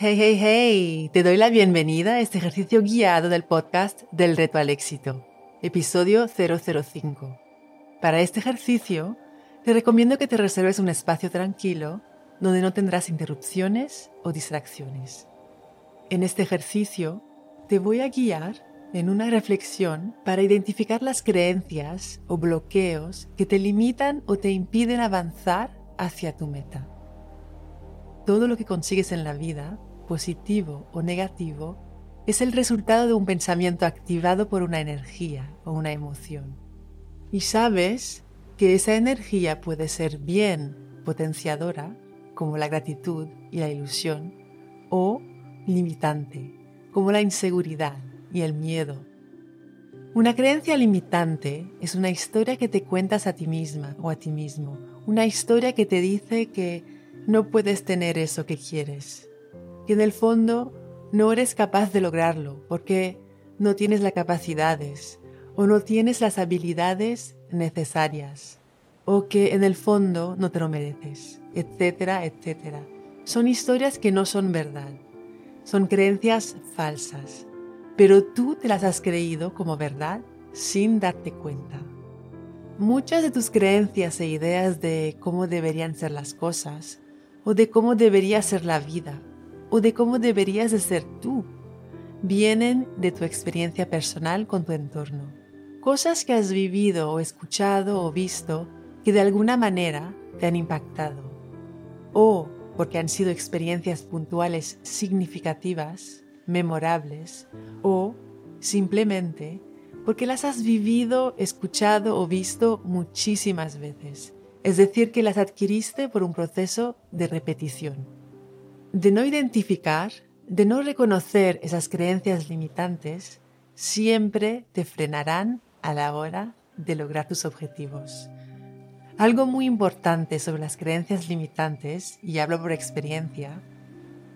Hey, hey, hey, te doy la bienvenida a este ejercicio guiado del podcast del reto al éxito, episodio 005. Para este ejercicio, te recomiendo que te reserves un espacio tranquilo donde no tendrás interrupciones o distracciones. En este ejercicio, te voy a guiar en una reflexión para identificar las creencias o bloqueos que te limitan o te impiden avanzar hacia tu meta. Todo lo que consigues en la vida positivo o negativo, es el resultado de un pensamiento activado por una energía o una emoción. Y sabes que esa energía puede ser bien potenciadora, como la gratitud y la ilusión, o limitante, como la inseguridad y el miedo. Una creencia limitante es una historia que te cuentas a ti misma o a ti mismo, una historia que te dice que no puedes tener eso que quieres, que en el fondo no eres capaz de lograrlo porque no tienes las capacidades o no tienes las habilidades necesarias o que en el fondo no te lo mereces, etcétera, etcétera. Son historias que no son verdad, son creencias falsas, pero tú te las has creído como verdad sin darte cuenta. Muchas de tus creencias e ideas de cómo deberían ser las cosas o de cómo debería ser la vida o de cómo deberías de ser tú. Vienen de tu experiencia personal con tu entorno. Cosas que has vivido o escuchado o visto que de alguna manera te han impactado. O porque han sido experiencias puntuales significativas, memorables, o simplemente porque las has vivido, escuchado o visto muchísimas veces. Es decir, que las adquiriste por un proceso de repetición de no identificar, de no reconocer esas creencias limitantes, siempre te frenarán a la hora de lograr tus objetivos. Algo muy importante sobre las creencias limitantes, y hablo por experiencia,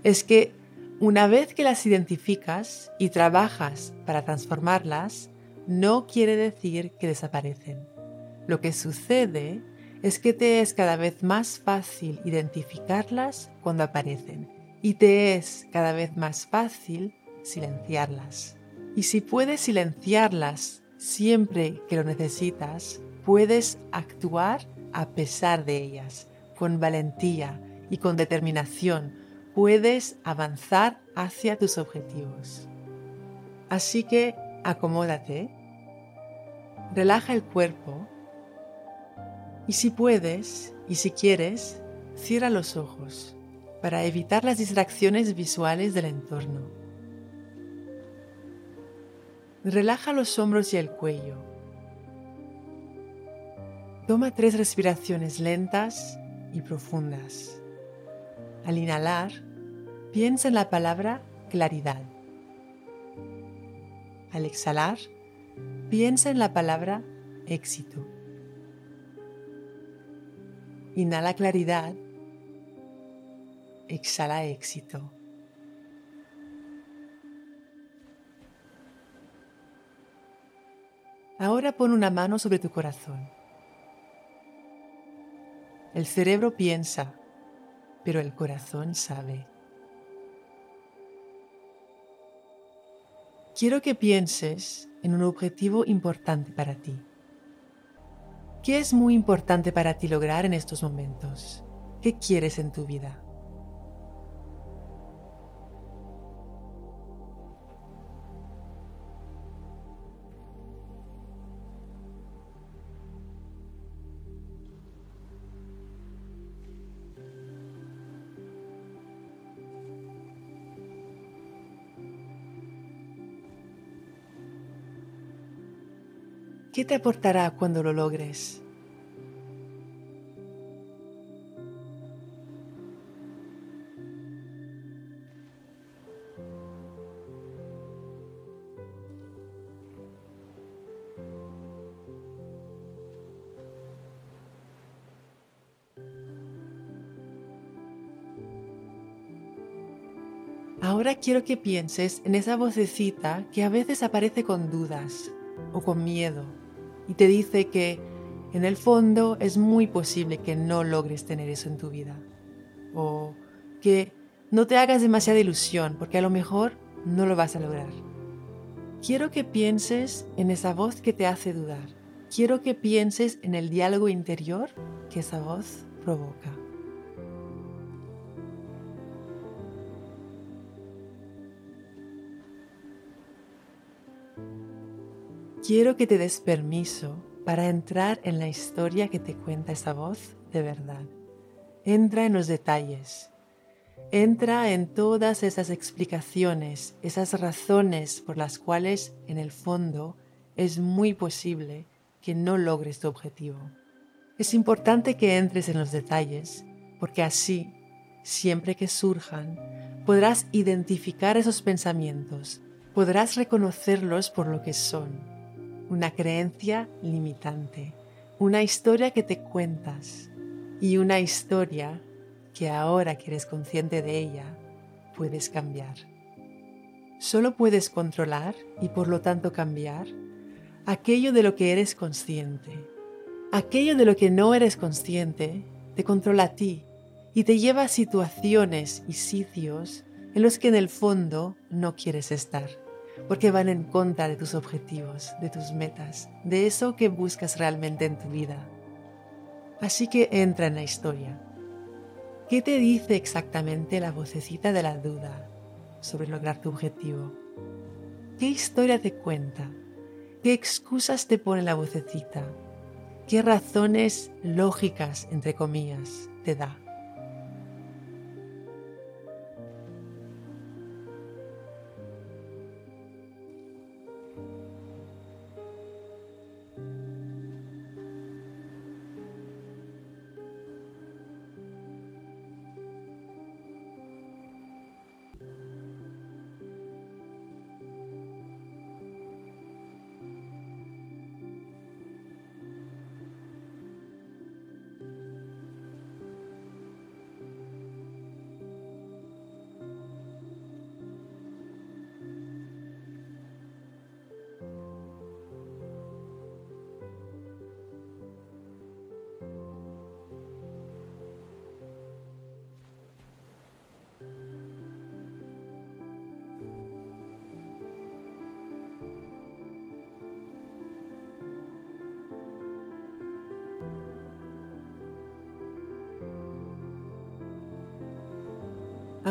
es que una vez que las identificas y trabajas para transformarlas, no quiere decir que desaparecen. Lo que sucede es que te es cada vez más fácil identificarlas cuando aparecen y te es cada vez más fácil silenciarlas. Y si puedes silenciarlas siempre que lo necesitas, puedes actuar a pesar de ellas, con valentía y con determinación. Puedes avanzar hacia tus objetivos. Así que acomódate, relaja el cuerpo y si puedes y si quieres, cierra los ojos para evitar las distracciones visuales del entorno. Relaja los hombros y el cuello. Toma tres respiraciones lentas y profundas. Al inhalar, piensa en la palabra claridad. Al exhalar, piensa en la palabra éxito. Inhala claridad. Exhala éxito. Ahora pon una mano sobre tu corazón. El cerebro piensa, pero el corazón sabe. Quiero que pienses en un objetivo importante para ti. ¿Qué es muy importante para ti lograr en estos momentos? ¿Qué quieres en tu vida? ¿Qué te aportará cuando lo logres? Ahora quiero que pienses en esa vocecita que a veces aparece con dudas o con miedo y te dice que en el fondo es muy posible que no logres tener eso en tu vida o que no te hagas demasiada ilusión porque a lo mejor no lo vas a lograr. Quiero que pienses en esa voz que te hace dudar. Quiero que pienses en el diálogo interior que esa voz provoca. Quiero que te des permiso para entrar en la historia que te cuenta esa voz de verdad. Entra en los detalles. Entra en todas esas explicaciones, esas razones por las cuales en el fondo es muy posible que no logres tu objetivo. Es importante que entres en los detalles, porque así, siempre que surjan, podrás identificar esos pensamientos, podrás reconocerlos por lo que son, una creencia limitante, una historia que te cuentas, y una historia que ahora que eres consciente de ella, puedes cambiar. Solo puedes controlar y por lo tanto cambiar aquello de lo que eres consciente. Aquello de lo que no eres consciente te controla a ti y te lleva a situaciones y sitios en los que en el fondo no quieres estar, porque van en contra de tus objetivos, de tus metas, de eso que buscas realmente en tu vida. Así que entra en la historia. ¿Qué te dice exactamente la vocecita de la duda sobre lograr tu objetivo? ¿Qué historia te cuenta? ¿Qué excusas te pone la vocecita? ¿Qué razones lógicas, entre comillas, te da?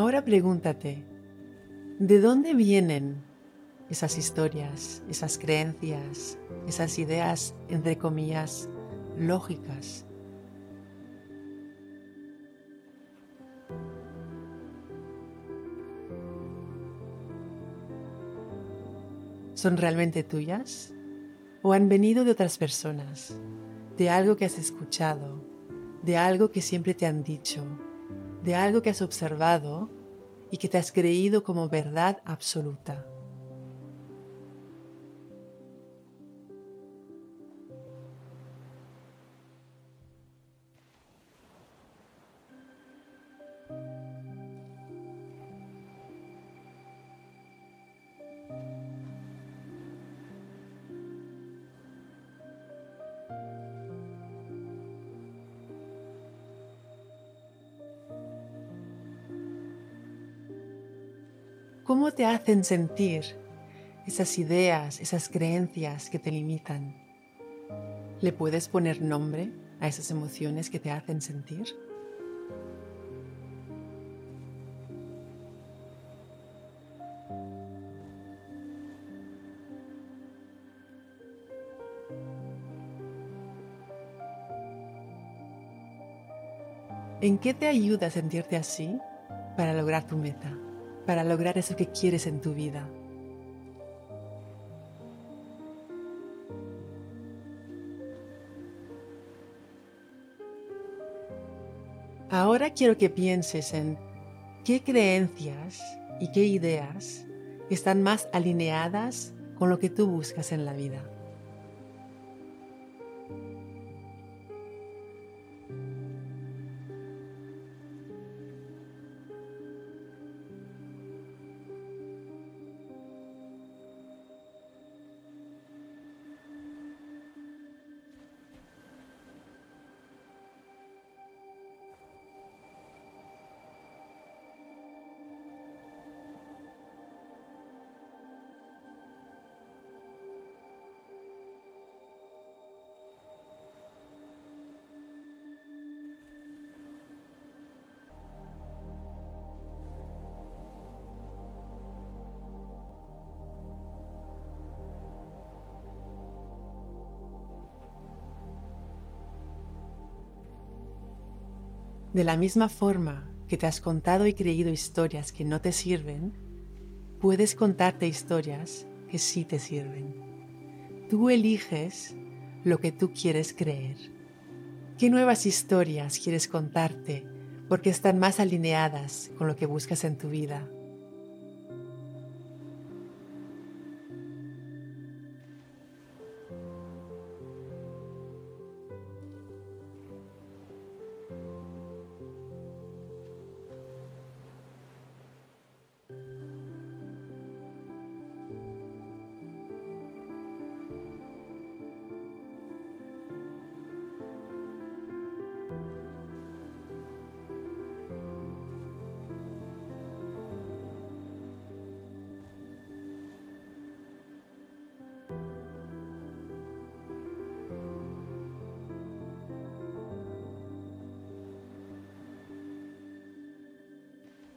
Ahora pregúntate, ¿de dónde vienen esas historias, esas creencias, esas ideas, entre comillas, lógicas? ¿Son realmente tuyas? ¿O han venido de otras personas? ¿De algo que has escuchado? ¿De algo que siempre te han dicho? De algo que has observado y que te has creído como verdad absoluta. ¿Cómo te hacen sentir esas ideas, esas creencias que te limitan? ¿Le puedes poner nombre a esas emociones que te hacen sentir? ¿En qué te ayuda a sentirte así para lograr tu meta? Para lograr eso que quieres en tu vida. Ahora quiero que pienses en qué creencias y qué ideas están más alineadas con lo que tú buscas en la vida. De la misma forma que te has contado y creído historias que no te sirven, puedes contarte historias que sí te sirven. Tú eliges lo que tú quieres creer. ¿Qué nuevas historias quieres contarte porque están más alineadas con lo que buscas en tu vida?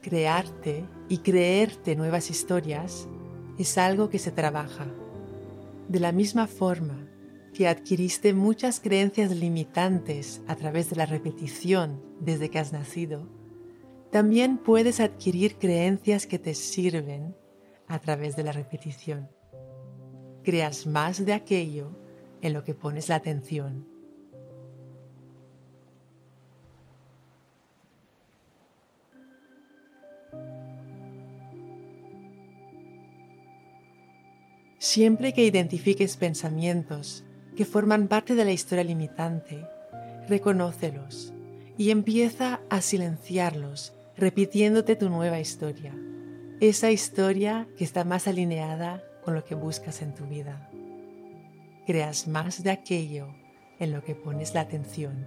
Crearte y creerte nuevas historias es algo que se trabaja. De la misma forma que adquiriste muchas creencias limitantes a través de la repetición desde que has nacido, también puedes adquirir creencias que te sirven a través de la repetición. Creas más de aquello en lo que pones la atención. Siempre que identifiques pensamientos que forman parte de la historia limitante, reconócelos y empieza a silenciarlos repitiéndote tu nueva historia, esa historia que está más alineada con lo que buscas en tu vida. Creas más de aquello en lo que pones la atención.